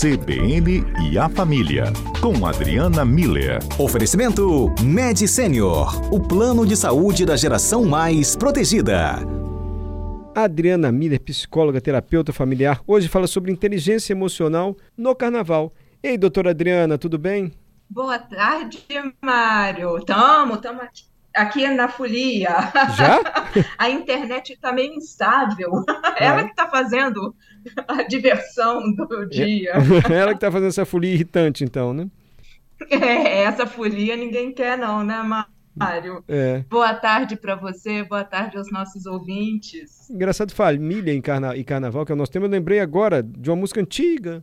CBN e a Família, com Adriana Miller. Oferecimento Med Senior, o plano de saúde da geração mais protegida. Adriana Miller, psicóloga, terapeuta familiar, hoje fala sobre inteligência emocional no carnaval. Ei, doutora Adriana, tudo bem? Boa tarde, Mário. Tamo, tamo aqui aqui na folia. Já? a internet está meio instável. É. Ela que está fazendo a diversão do dia. Ela que está fazendo essa folia irritante, então, né? É, essa folia ninguém quer, não, né, Mário? É. Boa tarde para você, boa tarde aos nossos ouvintes. Engraçado, família em carna e carnaval, que é o nosso tema. Eu lembrei agora de uma música antiga.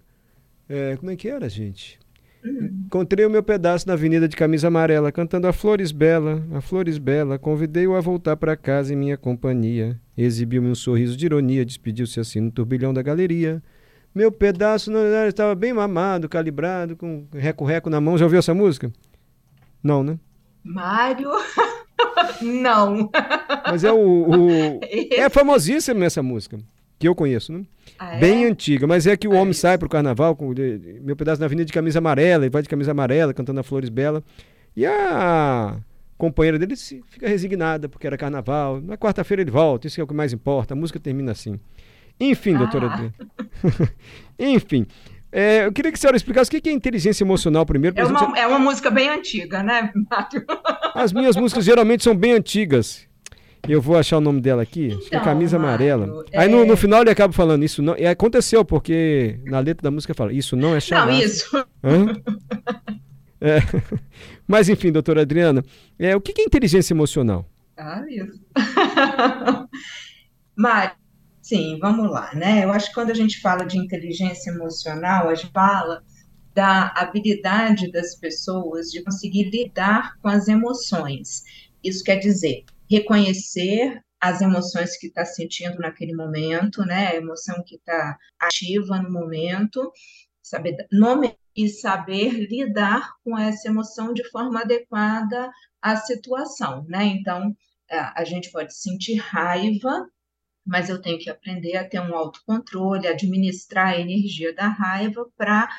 É, como é que era, gente? Encontrei o meu pedaço na avenida de camisa amarela, cantando a Flores Bela, a Flores Bela. Convidei-o a voltar para casa em minha companhia. Exibiu-me um sorriso de ironia, despediu-se assim no turbilhão da galeria. Meu pedaço não, estava bem mamado, calibrado, com reco-reco na mão. Já ouviu essa música? Não, né? Mário? não. Mas é o. o... É famosíssima essa música que eu conheço, né? Ah, é? Bem antiga, mas é que o é homem isso. sai pro carnaval com meu pedaço na avenida de camisa amarela, e vai de camisa amarela, cantando a Flores Bela. E a companheira dele fica resignada, porque era carnaval. Na quarta-feira ele volta, isso é o que mais importa. A música termina assim. Enfim, ah. doutora. Enfim. É, eu queria que a senhora explicasse o que é inteligência emocional primeiro. É uma, é uma música bem antiga, né, Mário? As minhas músicas geralmente são bem antigas. Eu vou achar o nome dela aqui. Então, acho que é então, Camisa Amarela. É... Aí no, no, final ele acaba falando isso não. E aconteceu, porque na letra da música fala, isso não é chamado. Não, isso. É. Mas enfim, doutora Adriana, é, o que é inteligência emocional? Ah, isso. Mário, sim, vamos lá, né? Eu acho que quando a gente fala de inteligência emocional, a gente fala da habilidade das pessoas de conseguir lidar com as emoções. Isso quer dizer, reconhecer as emoções que está sentindo naquele momento, né? A emoção que está ativa no momento, saber nome e saber lidar com essa emoção de forma adequada à situação, né? Então, a gente pode sentir raiva, mas eu tenho que aprender a ter um autocontrole, administrar a energia da raiva para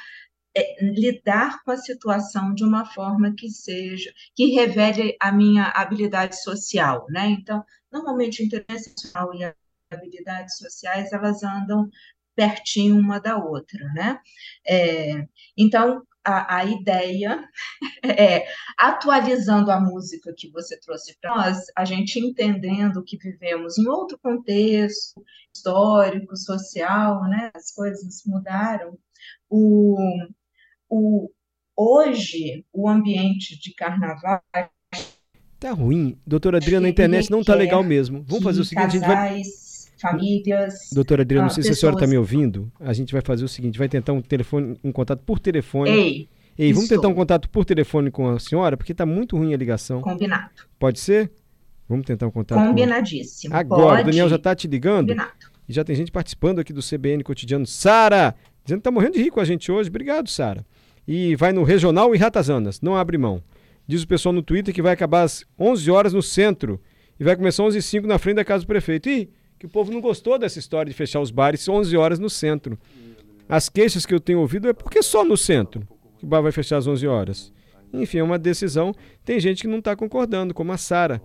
é, lidar com a situação de uma forma que seja, que revele a minha habilidade social, né? Então, normalmente, inteligência social e habilidades sociais, elas andam pertinho uma da outra, né? É, então, a, a, ideia é, atualizando a música que você trouxe para nós, a gente entendendo que vivemos em outro contexto histórico, social, né? As coisas mudaram. O, o, hoje, o ambiente de carnaval. Tá ruim. Doutora Adriana, a internet não tá legal mesmo. Vamos fazer o seguinte: casais, a gente vai. Famílias. Doutora Adriana, não sei pessoas... se a senhora está me ouvindo. A gente vai fazer o seguinte: vai tentar um telefone, um contato por telefone. Ei. Ei, vamos tentar um contato por telefone com a senhora, porque está muito ruim a ligação. Combinado. Pode ser? Vamos tentar um contato. Combinadíssimo. Com... Agora, Pode. o Daniel já está te ligando. Combinado. E já tem gente participando aqui do CBN Cotidiano. Sara, dizendo que está morrendo de rir com a gente hoje. Obrigado, Sara e vai no Regional e Ratazanas, não abre mão. Diz o pessoal no Twitter que vai acabar às 11 horas no centro e vai começar às 11 h 05 na frente da casa do prefeito. E que o povo não gostou dessa história de fechar os bares 11 horas no centro. As queixas que eu tenho ouvido é porque só no centro que o bar vai fechar às 11 horas. Enfim, é uma decisão. Tem gente que não está concordando, como a Sara.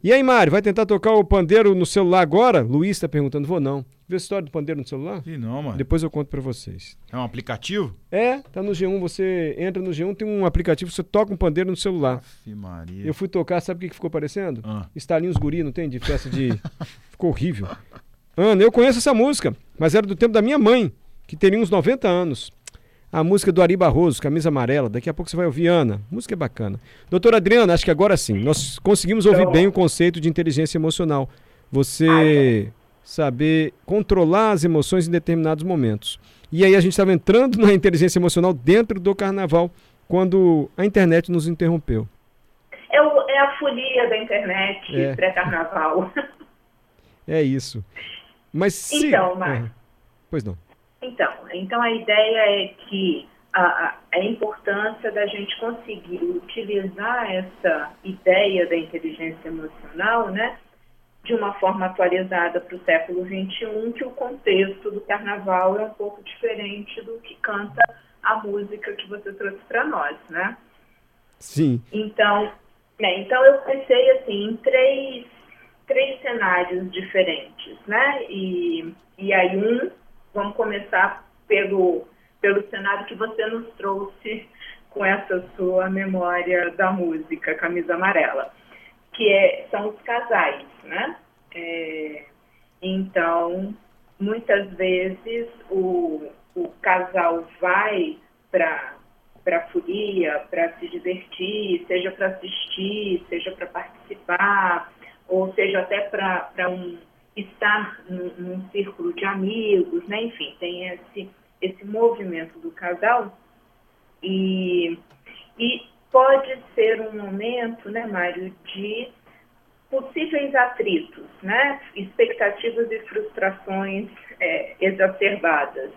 E aí, Mário, vai tentar tocar o pandeiro no celular agora? Luiz está perguntando, vou não. Viu a história do pandeiro no celular? Sim, não, mano. Depois eu conto para vocês. É um aplicativo? É, tá no G1, você entra no G1, tem um aplicativo, você toca um pandeiro no celular. Aff, Maria. Eu fui tocar, sabe o que, ficou parecendo? Ah. Estalinhos guri, não tem? De festa de... ficou horrível. Ana, eu conheço essa música, mas era do tempo da minha mãe, que teria uns 90 anos. A música do Ari Barroso, Camisa Amarela. Daqui a pouco você vai ouvir, Ana. A música é bacana. Doutora Adriana, acho que agora sim. Nós conseguimos ouvir então, bem o conceito de inteligência emocional. Você saber controlar as emoções em determinados momentos. E aí a gente estava entrando na inteligência emocional dentro do carnaval, quando a internet nos interrompeu. É, o, é a folia da internet é. pré-carnaval. É isso. Mas se... Então, Marcos. É. Pois não. Então, então a ideia é que a, a, a, importância da gente conseguir utilizar essa ideia da inteligência emocional, né, de uma forma atualizada para o século XXI, que o contexto do carnaval é um pouco diferente do que canta a música que você trouxe para nós, né? Sim. Então, né, então eu pensei assim em três, três cenários diferentes, né? E, e aí um, vamos começar pelo, pelo cenário que você nos trouxe com essa sua memória da música, Camisa Amarela, que é, são os casais, né? É, então, muitas vezes o, o casal vai para para folia, para se divertir, seja para assistir, seja para participar, ou seja até para um estar num, num, círculo de amigos, né? Enfim, tem esse esse movimento do casal e, e pode ser um momento, né, Mário, de possíveis atritos, né, expectativas e frustrações é, exacerbadas.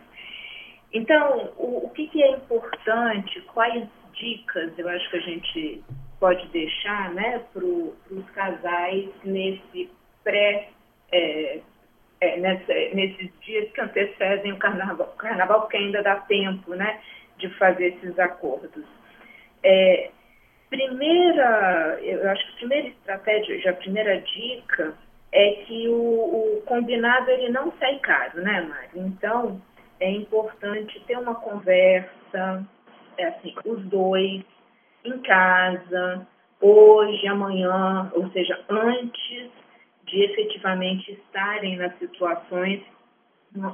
Então, o, o que, que, é importante, quais dicas eu acho que a gente pode deixar né, para os casais nesse pré é, é, nessa, nesses dias que antecedem o carnaval, carnaval, porque ainda dá tempo né, de fazer esses acordos. É, primeira, eu acho que a primeira estratégia, a primeira dica é que o, o combinado ele não sai caro, né, Mari? Então, é importante ter uma conversa, é assim, os dois, em casa, hoje, amanhã, ou seja, antes de efetivamente estarem nas situações.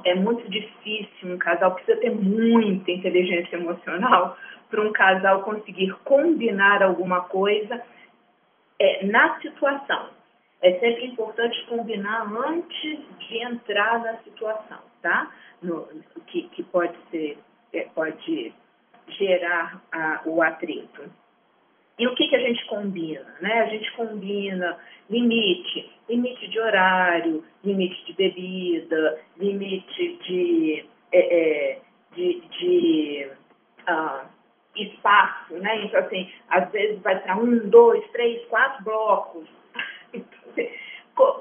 É muito difícil um casal, precisa ter muita inteligência emocional para um casal conseguir combinar alguma coisa é, na situação. É sempre importante combinar antes de entrar na situação, tá? No, que, que pode ser, é, pode gerar a, o atrito. E o que, que a gente combina? Né? A gente combina limite, limite de horário, limite de bebida, limite de, é, é, de, de ah, espaço, né? Então, assim, às vezes vai para um, dois, três, quatro blocos.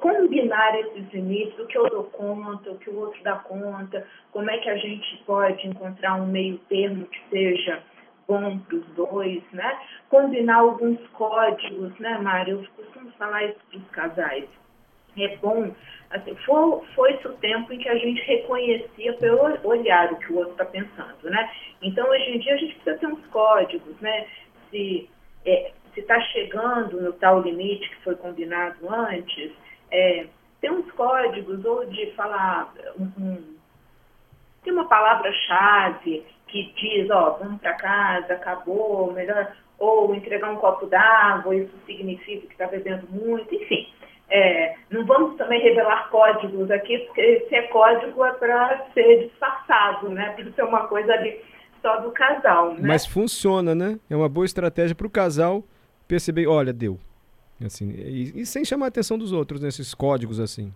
combinar esses limites, o que eu dou conta, o que o outro dá conta, como é que a gente pode encontrar um meio termo que seja bom para os dois, né? Combinar alguns códigos, né, Mário? Eu costumo falar isso para os casais. É bom, assim, foi, foi-se o tempo em que a gente reconhecia pelo olhar o que o outro está pensando, né? Então, hoje em dia, a gente precisa ter uns códigos, né? Se é, está chegando no tal limite que foi combinado antes, é, tem uns códigos, ou de falar um, um tem uma palavra-chave que diz, ó, vamos para casa, acabou, melhor, ou entregar um copo d'água, isso significa que está bebendo muito, enfim. É, não vamos também revelar códigos aqui, porque se é código é para ser disfarçado, né? Para ser uma coisa ali só do casal, né? Mas funciona, né? É uma boa estratégia para o casal perceber, olha, deu. Assim, e, e, sem chamar a atenção dos outros nesses códigos assim.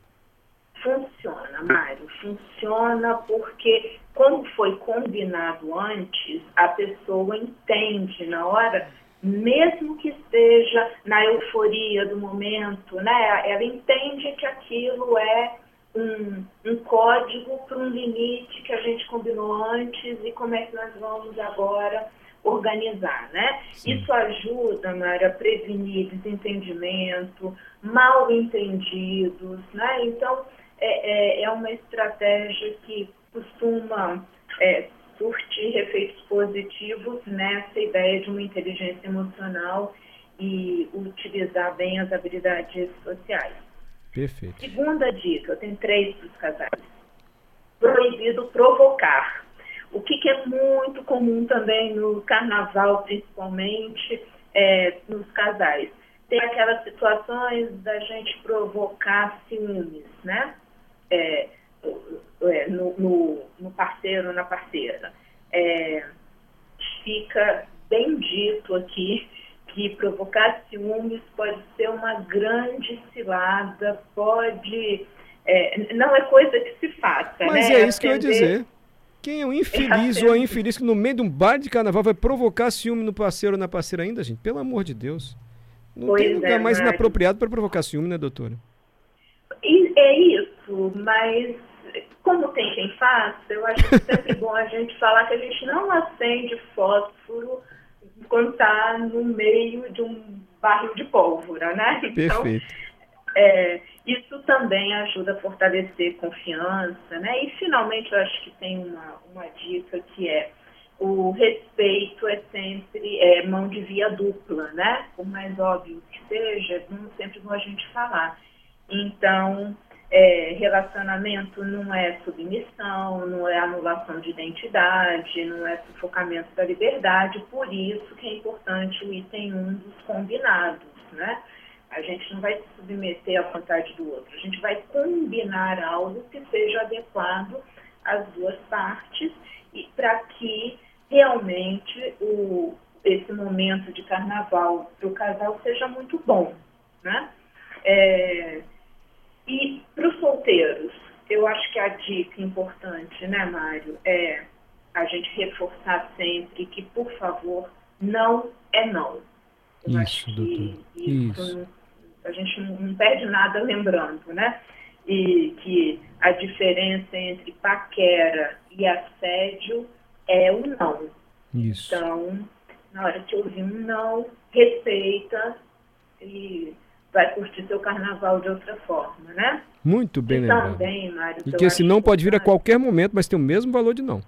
Funciona, Mário. Funciona porque como foi combinado antes, a pessoa entende na hora, mesmo que esteja na euforia do momento, né? Ela entende que aquilo é um, um código para um limite que a gente combinou antes e como é que nós vamos agora organizar, né? Sim. Isso ajuda, Mara, a prevenir desentendimento, mal entendidos, né? Então, é, é, é uma estratégia que costuma é, surtir efeitos positivos nessa ideia de uma inteligência emocional e utilizar bem as habilidades sociais. Perfeito. Segunda dica, eu tenho três para os casais. Proibido provocar. O que, que, é muito comum também no carnaval, principalmente é, nos casais. Tem aquelas situações da gente provocar ciúmes, né? É, no, no, no, parceiro, na parceira. É, fica bem dito aqui que provocar ciúmes pode ser uma grande cilada, pode. É, não é coisa que se faça. Mas né? é isso que eu ia dizer. Quem é o infeliz ou a infeliz que no meio de um bar de carnaval vai provocar ciúme no parceiro ou na parceira ainda, gente? Pelo amor de Deus. Não pois tem lugar é, mais inapropriado para provocar ciúme, né, doutora? É isso, mas como tem quem faz, eu acho que sempre bom a gente falar que a gente não acende fósforo quando está no meio de um barril de pólvora, né? Então, Perfeito. É, isso também ajuda a fortalecer confiança, né? E finalmente eu acho que tem uma, uma dica que é o respeito é sempre é, mão de via dupla, né? Por mais óbvio que seja, é sempre bom a gente falar. Então, é, relacionamento não é submissão, não é anulação de identidade, não é sufocamento da liberdade, por isso que é importante o item 1 dos combinados, né? A gente não vai se submeter à vontade do outro, a gente vai combinar algo que seja adequado às duas partes e para que realmente o, esse momento de carnaval para o casal seja muito bom, né? É, e para os solteiros, eu acho que a dica importante, né, Mário, é a gente reforçar sempre que, por favor, não é não. Eu isso, doutor. Isso, isso. a gente não perde nada lembrando, né? E que a diferença entre paquera e assédio é o não. Isso. Então, na hora que ouvir um não, respeita e vai curtir seu carnaval de outra forma, né? Muito bem e lembrado. Também, Mário, e que esse não pode vir a qualquer momento, mas tem o mesmo valor de não.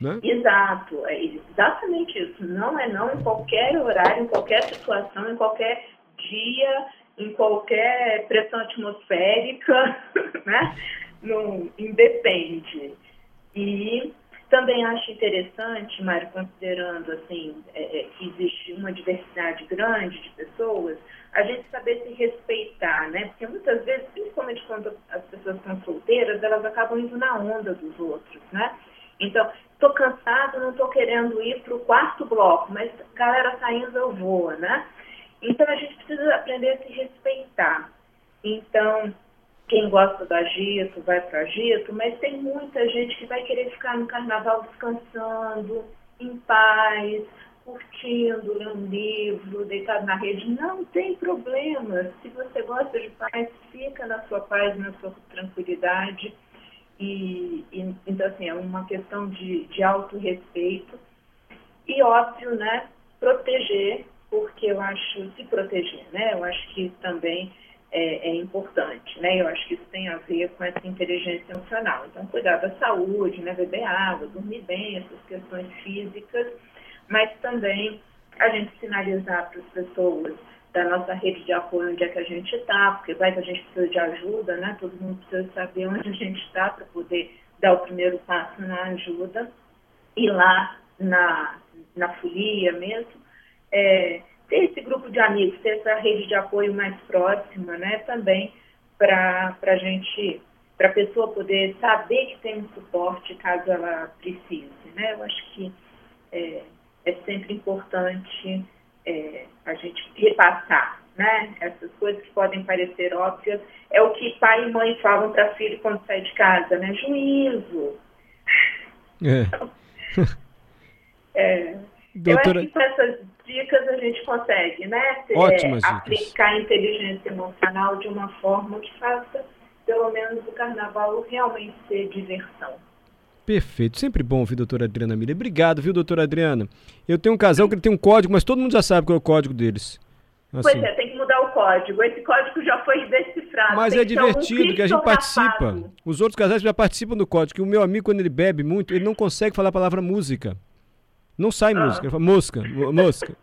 Né? Exato, é exatamente isso. Não é não em qualquer horário, em qualquer situação, em qualquer dia, em qualquer pressão atmosférica, né? Não, independe. E também acho interessante, Mário, considerando assim, é, é, que existe uma diversidade grande de pessoas, a gente saber se respeitar, né? Porque muitas vezes, principalmente quando as pessoas estão solteiras, elas acabam indo na onda dos outros, né? Então, estou cansado, não estou querendo ir para o quarto bloco, mas galera saindo eu vou, né? Então a gente precisa aprender a se respeitar. Então, quem gosta do agito vai para o agito, mas tem muita gente que vai querer ficar no carnaval descansando, em paz, curtindo, lendo um livro, deitado na rede. Não tem problema. Se você gosta de paz, fica na sua paz, na sua tranquilidade. E, e então, assim, é uma questão de, de autorrespeito. E, óbvio, né, proteger, porque eu acho, se proteger, né, eu acho que também é, é, importante, né? Eu acho que isso tem a ver com essa inteligência emocional. Então, cuidar da saúde, né? Beber água, dormir bem, essas questões físicas, mas também a gente sinalizar para as pessoas da nossa rede de apoio onde é que a gente está, porque vai que a gente precisa de ajuda, né? Todo mundo precisa saber onde a gente está para poder dar o primeiro passo na ajuda. E lá na, na folia mesmo, é, ter esse grupo de amigos, ter essa rede de apoio mais próxima, né, também para a gente, para a pessoa poder saber que tem um suporte caso ela precise, né? Eu acho que é, é sempre importante é, a gente repassar, né? Essas coisas que podem parecer óbvias, é o que pai e mãe falam para filho quando sai de casa, né? Juízo. É. é. Doutora... Eu acho que com essas dicas a gente consegue, né? Ótimas é, aplicar a inteligência emocional de uma forma que faça, pelo menos, o carnaval realmente ser diversão. Perfeito. Sempre bom ouvir doutora Adriana Miller. Obrigado, viu, doutora Adriana? Eu tenho um casal que ele tem um código, mas todo mundo já sabe qual é o código deles. Assim. Pois é, tem que mudar o código. Esse código já foi decifrado. Mas é divertido um que a gente participa. Os outros casais já participam do código. Que o meu amigo, quando ele bebe muito, ele não consegue falar a palavra música. Não sai ah. música. Ele fala,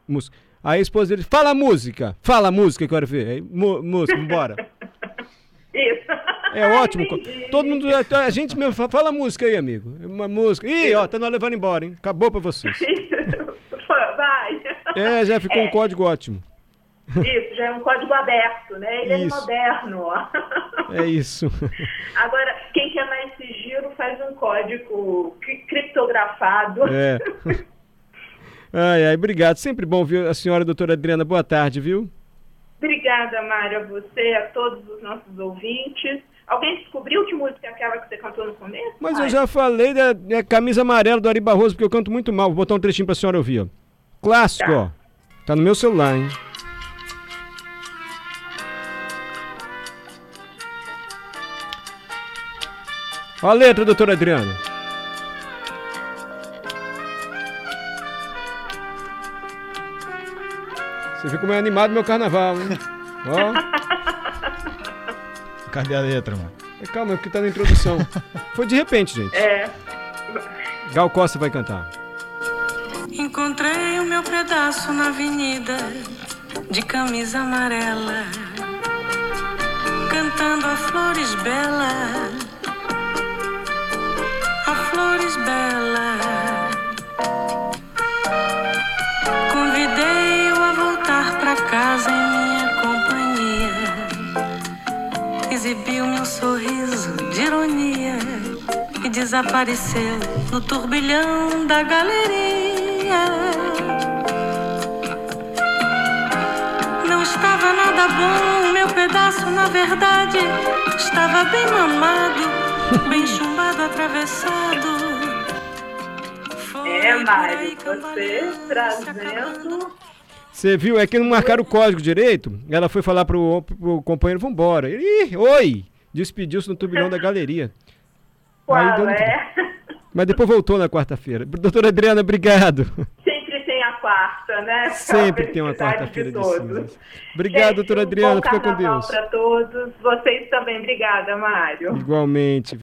mosca. Aí a esposa dele, fala música, fala música que eu quero ver. Aí, música, vambora. Isso. É ótimo. Todo mundo, a gente mesmo fala, fala música aí, amigo. Uma música. Ih, ó, tá nós levando embora, hein? Acabou pra vocês. Vai. É, já ficou é. um código ótimo. Isso, já é um código aberto, né? Ele isso. é moderno, ó. É isso. Agora, quem quer mais sigilo faz um código criptografado. É. Ai, ai, obrigado. Sempre bom ver a senhora doutora Adriana. Boa tarde, viu? Obrigada, Mário, a você, a todos os nossos ouvintes. Alguém descobriu que música é aquela que você cantou no começo? Mas Ai. eu já falei da, da, camisa amarela do Ari Barroso, porque eu canto muito mal. Vou botar um trechinho pra senhora ouvir, ó. Clássico, tá. ó. Tá no meu celular, hein? Olha a letra, doutora Adriana. Você viu como é animado meu carnaval, hein? Ó. Cadê a letra, mano? Calma, porque tá na introdução. Foi de repente, gente. É. Gal Costa vai cantar. Encontrei o meu pedaço na avenida de camisa amarela, cantando a flores bela, desapareceu no turbilhão da galeria. Não estava nada bom, meu pedaço, na verdade, estava bem mamado, bem chumbado, atravessado. Foi É, eu você trazendo. Você viu? É que não marcaram o código direito. Ela foi falar pro, pro companheiro, vambora. Ele, Ih, oi! Despediu-se no turbilhão da galeria. Aí Qual é? Mas depois voltou na quarta-feira. Doutora Adriana, obrigado. Sempre tem a quarta, né? Sempre tem uma quarta-feira de todos. cinzas. Obrigado, Gente, doutora um Adriana. bom Fica com Deus. para todos. Vocês também. Obrigada, Mário. Igualmente.